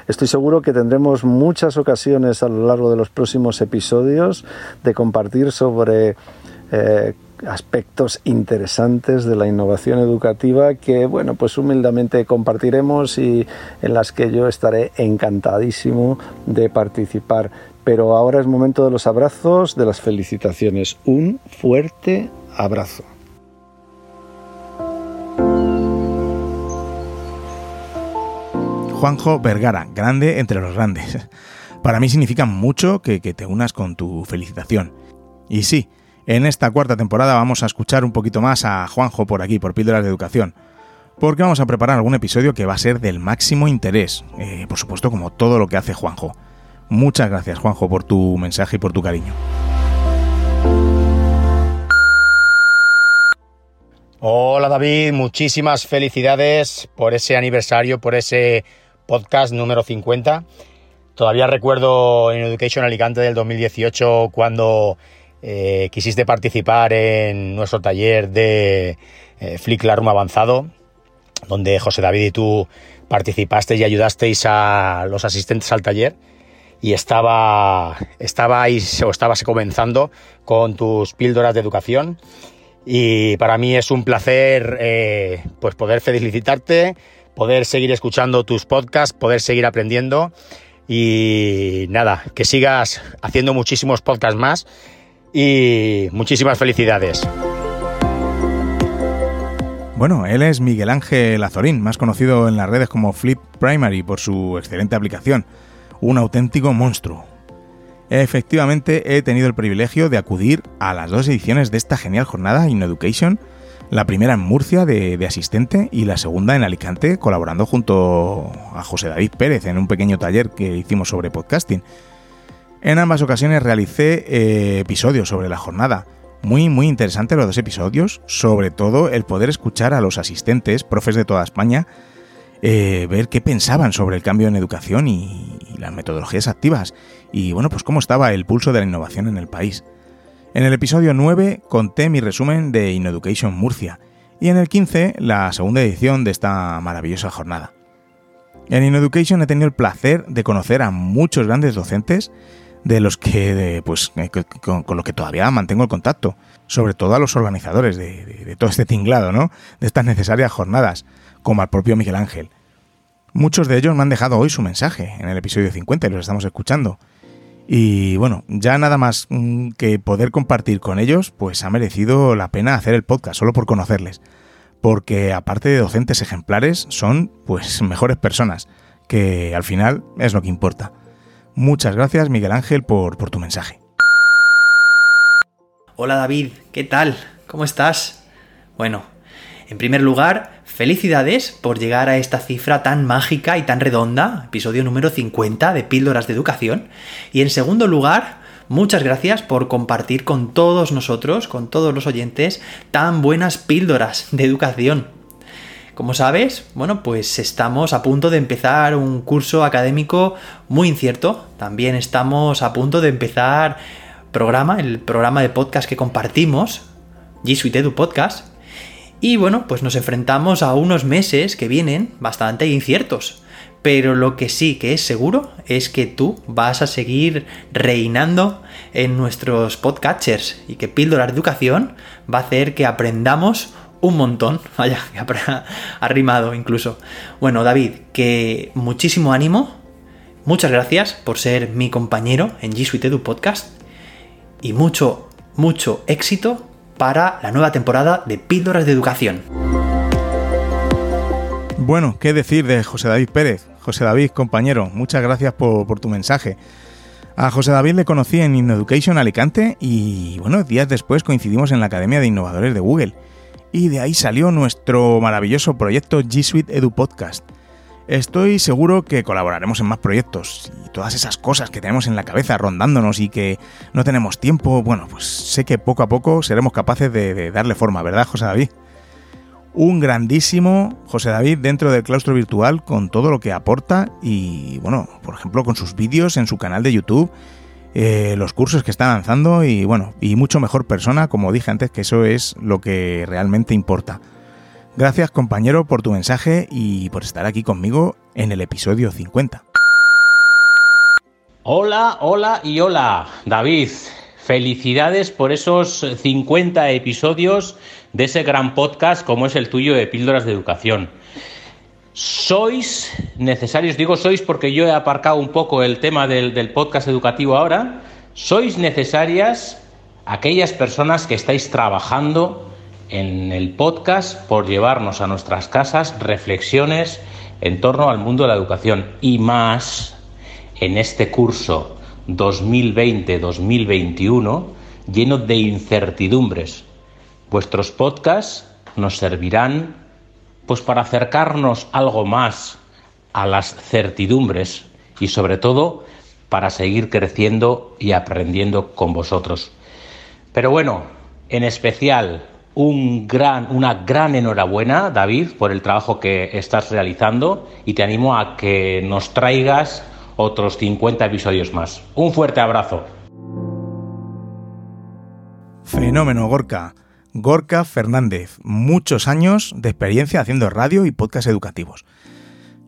Estoy seguro que tendremos muchas ocasiones a lo largo de los próximos episodios de compartir sobre eh, aspectos interesantes de la innovación educativa que, bueno, pues humildemente compartiremos y en las que yo estaré encantadísimo de participar. Pero ahora es momento de los abrazos, de las felicitaciones. Un fuerte abrazo.
Juanjo Vergara, grande entre los grandes. Para mí significa mucho que, te unas con tu felicitación. Y sí, en esta cuarta temporada vamos a escuchar un poquito más a Juanjo por aquí, por Píldoras de Educación, porque vamos a preparar algún episodio que va a ser del máximo interés, eh, por supuesto como todo lo que hace Juanjo. Muchas gracias Juanjo por tu mensaje y por tu cariño.
Hola David, muchísimas felicidades por ese aniversario, por ese podcast número 50. Todavía recuerdo en Education Alicante del 2018 cuando eh, quisiste participar en nuestro taller de eh, Flick Room Avanzado, donde José David y tú participasteis y ayudasteis a los asistentes al taller y estaba, o estabas comenzando con tus píldoras de educación y para mí es un placer eh, pues poder felicitarte, poder seguir escuchando tus podcasts, poder seguir aprendiendo y nada, que sigas haciendo muchísimos podcasts más y muchísimas felicidades.
Bueno, él es Miguel Ángel Azorín, más conocido en las redes como Flip Primary por su excelente aplicación. Un auténtico monstruo. Efectivamente, he tenido el privilegio de acudir a las dos ediciones de esta genial jornada In Education, la primera en Murcia de, asistente y la segunda en Alicante, colaborando junto a José David Pérez en un pequeño taller que hicimos sobre podcasting. En ambas ocasiones realicé eh, episodios sobre la jornada. Muy, muy interesantes los dos episodios, sobre todo el poder escuchar a los asistentes, profes de toda España, eh, ver qué pensaban sobre el cambio en educación y, las metodologías activas, y bueno, pues cómo estaba el pulso de la innovación en el país. En el episodio 9 conté mi resumen de InEducation Murcia, y en el 15 la segunda edición de esta maravillosa jornada. En InEducation he tenido el placer de conocer a muchos grandes docentes de los que, pues, eh, con, con, los que todavía mantengo el contacto, sobre todo a los organizadores de, de, de, todo este tinglado, ¿no? De estas necesarias jornadas, como al propio Miguel Ángel. Muchos de ellos me han dejado hoy su mensaje en el episodio 50 y los estamos escuchando. Y bueno, ya nada más mm, que poder compartir con ellos, pues ha merecido la pena hacer el podcast, solo por conocerles. Porque aparte de docentes ejemplares, son pues <laughs> mejores personas, que al final es lo que importa. Muchas gracias Miguel Ángel por, por, tu mensaje.
Hola David, ¿qué tal? ¿Cómo estás? Bueno, en primer lugar, felicidades por llegar a esta cifra tan mágica y tan redonda, episodio número 50 de Píldoras de Educación. Y en segundo lugar, muchas gracias por compartir con todos nosotros, con todos los oyentes, tan buenas píldoras de educación. Como sabes, bueno, pues estamos a punto de empezar un curso académico muy incierto. También estamos a punto de empezar programa, el programa de podcast que compartimos, G Suite Edu Podcast. Y bueno, pues nos enfrentamos a unos meses que vienen bastante inciertos. Pero lo que sí que es seguro es que tú vas a seguir reinando en nuestros podcatchers y que Píldora Educación va a hacer que aprendamos un montón. <laughs> Vaya, ha rimado incluso. Bueno, David, que muchísimo ánimo. Muchas gracias por ser mi compañero en G Suite Edu Podcast. Y mucho, mucho éxito para la nueva temporada de Píldoras de Educación.
Bueno, ¿qué decir de José David Pérez? José David, compañero, muchas gracias por, tu mensaje. A José David le conocí en InEducation Alicante y, bueno, días después coincidimos en la Academia de Innovadores de Google y de ahí salió nuestro maravilloso proyecto G Suite Edu Podcast. Estoy seguro que colaboraremos en más proyectos y todas esas cosas que tenemos en la cabeza rondándonos y que no tenemos tiempo, bueno, pues sé que poco a poco seremos capaces de, darle forma, ¿verdad, José David? Un grandísimo José David dentro del claustro virtual con todo lo que aporta y, bueno, por ejemplo, con sus vídeos en su canal de YouTube eh, los cursos que está lanzando y bueno, y mucho mejor persona, como dije antes, que eso es lo que realmente importa. Gracias compañero por tu mensaje y por estar aquí conmigo en el episodio 50.
Hola, hola y hola, David. Felicidades por esos 50 episodios de ese gran podcast como es el tuyo de Píldoras de Educación. Sois necesarios, digo sois porque yo he aparcado un poco el tema del, del, podcast educativo ahora, sois necesarias aquellas personas que estáis trabajando en el podcast por llevarnos a nuestras casas reflexiones en torno al mundo de la educación y más en este curso 2020-2021 lleno de incertidumbres. Vuestros podcasts nos servirán pues para acercarnos algo más a las certidumbres y sobre todo para seguir creciendo y aprendiendo con vosotros. Pero bueno, en especial un gran, una gran enhorabuena, David, por el trabajo que estás realizando y te animo a que nos traigas otros 50 episodios más. Un fuerte abrazo.
Fenómeno, Gorka. Gorka Fernández, muchos años de experiencia haciendo radio y podcast educativos.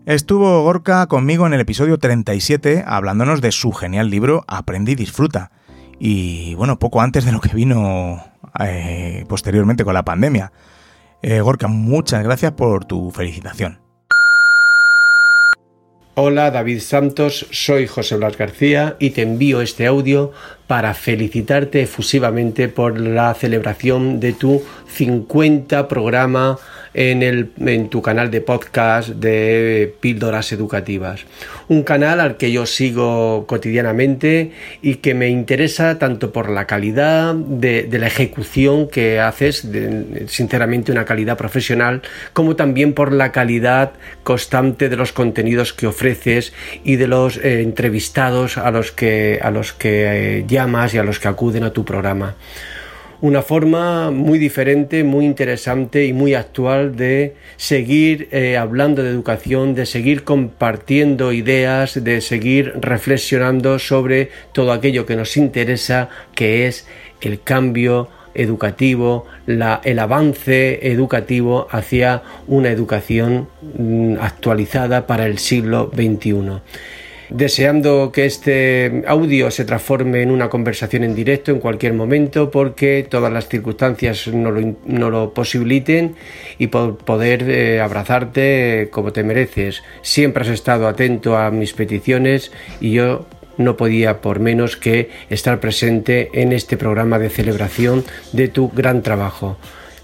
Estuvo Gorka conmigo en el episodio 37 hablándonos de su genial libro Aprende y disfruta. Y bueno, poco antes de lo que vino eh, posteriormente con la pandemia. Eh, Gorka, muchas gracias por tu felicitación.
Hola David Santos, soy José Blas García y te envío este audio para felicitarte efusivamente por la celebración de tu 50 programa en, el, en tu canal de podcast de píldoras educativas. Un canal al que yo sigo cotidianamente y que me interesa tanto por la calidad de, de la ejecución que haces, de, sinceramente una calidad profesional, como también por la calidad constante de los contenidos que ofreces y de los eh, entrevistados a los que, a los que eh, y a los que acuden a tu programa. Una forma muy diferente, muy interesante y muy actual de seguir eh, hablando de educación, de seguir compartiendo ideas, de seguir reflexionando sobre todo aquello que nos interesa, que es el cambio educativo, el avance educativo hacia una educación mm, actualizada para el siglo XXI deseando que este audio se transforme en una conversación en directo en cualquier momento porque todas las circunstancias no lo, posibiliten y por poder eh, abrazarte como te mereces. Siempre has estado atento a mis peticiones y yo no podía por menos que estar presente en este programa de celebración de tu gran trabajo.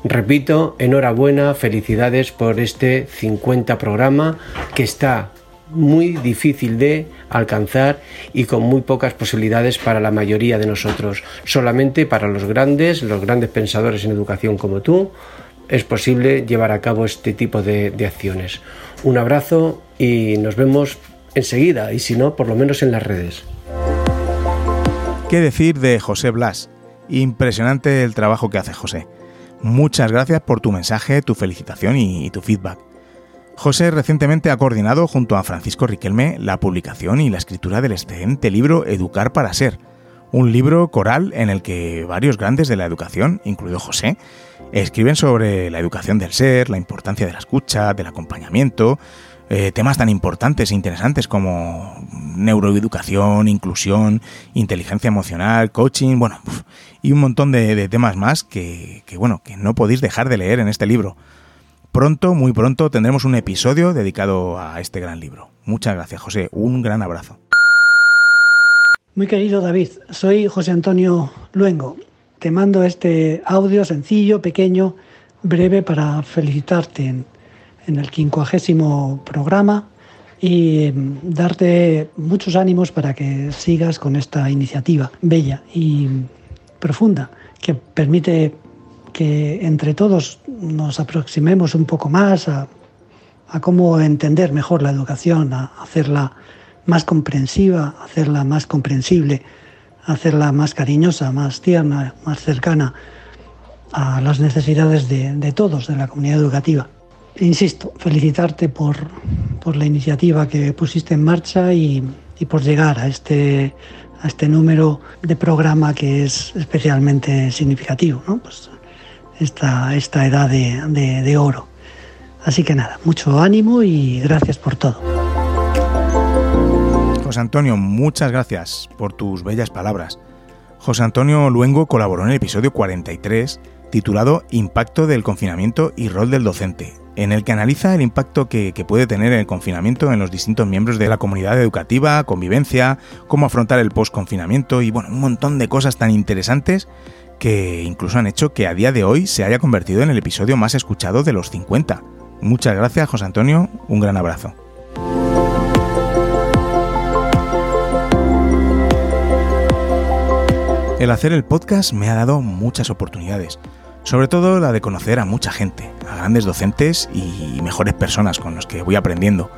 Repito, enhorabuena, felicidades por este 50 programa que está muy difícil de alcanzar y con muy pocas posibilidades para la mayoría de nosotros. Solamente para los grandes, los grandes pensadores en educación como tú, es posible llevar a cabo este tipo de, acciones. Un abrazo y nos vemos enseguida, y si no, por lo menos en las redes.
¿Qué decir de José Blas? Impresionante el trabajo que hace José. Muchas gracias por tu mensaje, tu felicitación y tu feedback. José recientemente ha coordinado junto a Francisco Riquelme la publicación y la escritura del excelente libro Educar para Ser, un libro coral en el que varios grandes de la educación, incluido José, escriben sobre la educación del ser, la importancia de la escucha, del acompañamiento, eh, temas tan importantes e interesantes como neuroeducación, inclusión, inteligencia emocional, coaching, bueno, y un montón de, temas más que, bueno, que no podéis dejar de leer en este libro. Pronto, muy pronto, tendremos un episodio dedicado a este gran libro. Muchas gracias, José. Un gran abrazo.
Muy querido David, soy José Antonio Luengo. Te mando este audio sencillo, pequeño, breve para felicitarte en, el quincuagésimo programa y darte muchos ánimos para que sigas con esta iniciativa bella y profunda que permite que entre todos nos aproximemos un poco más a, a, cómo entender mejor la educación, a hacerla más comprensiva, hacerla más comprensible, hacerla más cariñosa, más tierna, más cercana a las necesidades de, todos, de la comunidad educativa. Insisto, felicitarte por, la iniciativa que pusiste en marcha y, por llegar a este, a este número de programa que es especialmente significativo, ¿no? pues esta, esta edad de, de oro. Así que nada, mucho ánimo y gracias por todo.
José Antonio, muchas gracias por tus bellas palabras. José Antonio Luengo colaboró en el episodio 43 titulado Impacto del confinamiento y rol del docente, en el que analiza el impacto que, puede tener el confinamiento en los distintos miembros de la comunidad educativa, convivencia, cómo afrontar el post-confinamiento y bueno, un montón de cosas tan interesantes que incluso han hecho que a día de hoy se haya convertido en el episodio más escuchado de los 50. Muchas gracias José Antonio, un gran abrazo. El hacer el podcast me ha dado muchas oportunidades sobre todo la de conocer a mucha gente, a grandes docentes y mejores personas con los que voy aprendiendo.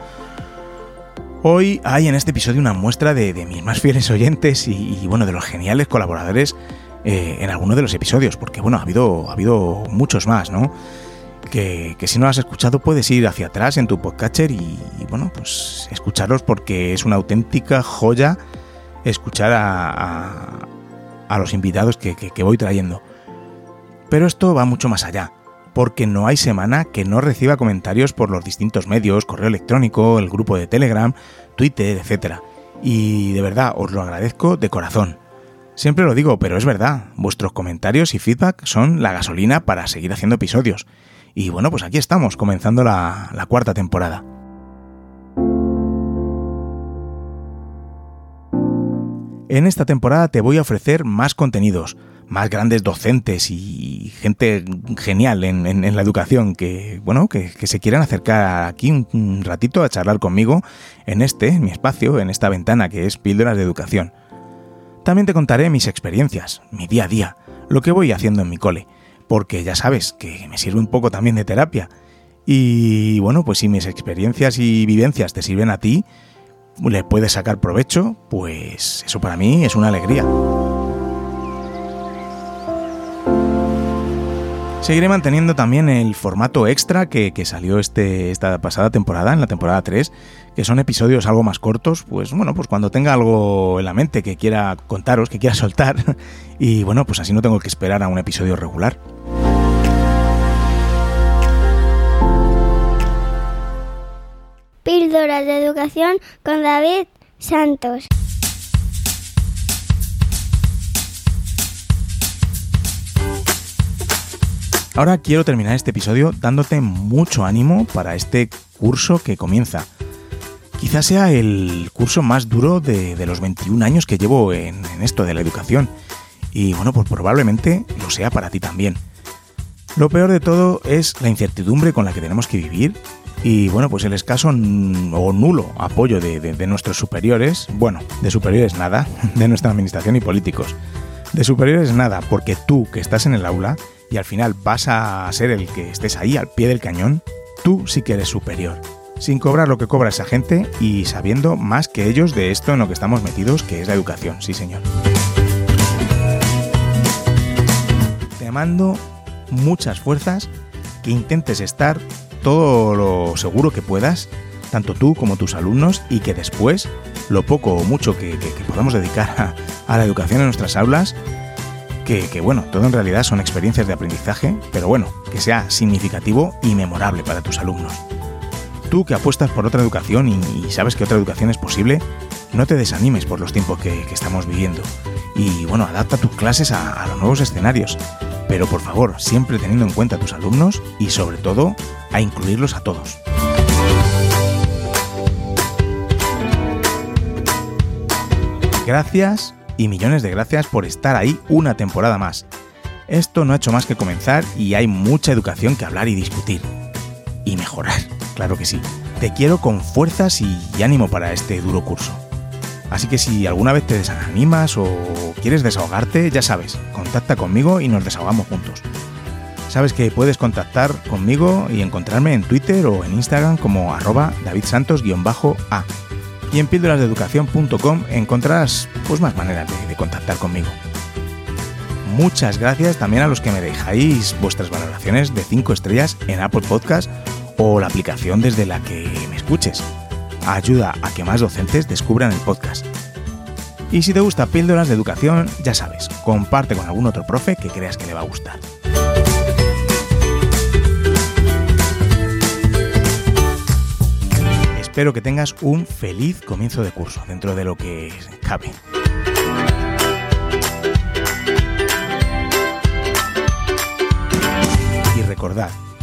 Hoy hay en este episodio una muestra de, mis más fieles oyentes y, bueno, de los geniales colaboradores eh, en alguno de los episodios, porque bueno, ha habido, ha habido muchos más, ¿no? Que, si no has escuchado puedes ir hacia atrás en tu podcatcher y, bueno, pues escucharlos porque es una auténtica joya escuchar a, los invitados que voy trayendo. Pero esto va mucho más allá, porque no hay semana que no reciba comentarios por los distintos medios, correo electrónico, el grupo de Telegram, Twitter, etc. Y de verdad os lo agradezco de corazón. Siempre lo digo, pero es verdad, vuestros comentarios y feedback son la gasolina para seguir haciendo episodios. Y bueno, pues aquí estamos, comenzando la, cuarta temporada. En esta temporada te voy a ofrecer más contenidos, más grandes docentes y gente genial en, la educación que, bueno, que, se quieran acercar aquí un, ratito a charlar conmigo en este, en mi espacio, en esta ventana que es Píldoras de Educación. También te contaré mis experiencias, mi día a día, lo que voy haciendo en mi cole, porque ya sabes que me sirve un poco también de terapia. Y bueno, pues si mis experiencias y vivencias te sirven a ti, le puedes sacar provecho, pues eso para mí es una alegría. Seguiré manteniendo también el formato extra que, salió este, esta pasada temporada, en la temporada 3, que son episodios algo más cortos, pues bueno, pues cuando tenga algo en la mente que quiera contaros, que quiera <laughs> soltar, y bueno, pues así no tengo que esperar a un episodio regular.
Píldoras de Educación con David Santos.
Ahora quiero terminar este episodio dándote mucho ánimo para este curso que comienza. Quizás sea el curso más duro de, los 21 años que llevo en, esto de la educación. Y bueno, pues probablemente lo sea para ti también. Lo peor de todo es la incertidumbre con la que tenemos que vivir y bueno, pues el escaso o nulo apoyo de, de, nuestros superiores, bueno, de superiores nada, <laughs> de nuestra administración y políticos. De superiores nada, porque tú que estás en el aula y al final vas a ser el que estés ahí al pie del cañón, tú sí que eres superior, sin cobrar lo que cobra esa gente y sabiendo más que ellos de esto en lo que estamos metidos, que es la educación, sí señor. Te mando muchas fuerzas, que intentes estar todo lo seguro que puedas, tanto tú como tus alumnos, y que después, lo poco o mucho que, podamos dedicar a la educación en nuestras aulas, que, bueno, todo en realidad son experiencias de aprendizaje, pero bueno, que sea significativo y memorable para tus alumnos. Tú que apuestas por otra educación y, sabes que otra educación es posible, no te desanimes por los tiempos que, estamos viviendo. Y bueno, adapta tus clases a, los nuevos escenarios. Pero por favor, siempre teniendo en cuenta a tus alumnos y sobre todo a incluirlos a todos. Gracias y millones de gracias por estar ahí una temporada más. Esto no ha hecho más que comenzar y hay mucha educación que hablar y discutir. Y mejorar, claro que sí. Te quiero con fuerzas y ánimo para este duro curso. Así que si alguna vez te desanimas o quieres desahogarte, ya sabes, contacta conmigo y nos desahogamos juntos. Sabes que puedes contactar conmigo y encontrarme en Twitter o en Instagram como arroba davidsantos-a y en píldorasdeeducación.com encontrarás pues, más maneras de, de contactar conmigo. Muchas gracias también a los que me dejáis vuestras valoraciones de 5 estrellas en Apple Podcast o la aplicación desde la que me escuches. Ayuda a que más docentes descubran el podcast. Y si te gusta Píldoras de Educación, ya sabes, comparte con algún otro profe que creas que le va a gustar. Espero que tengas un feliz comienzo de curso dentro de lo que cabe. Y recordad,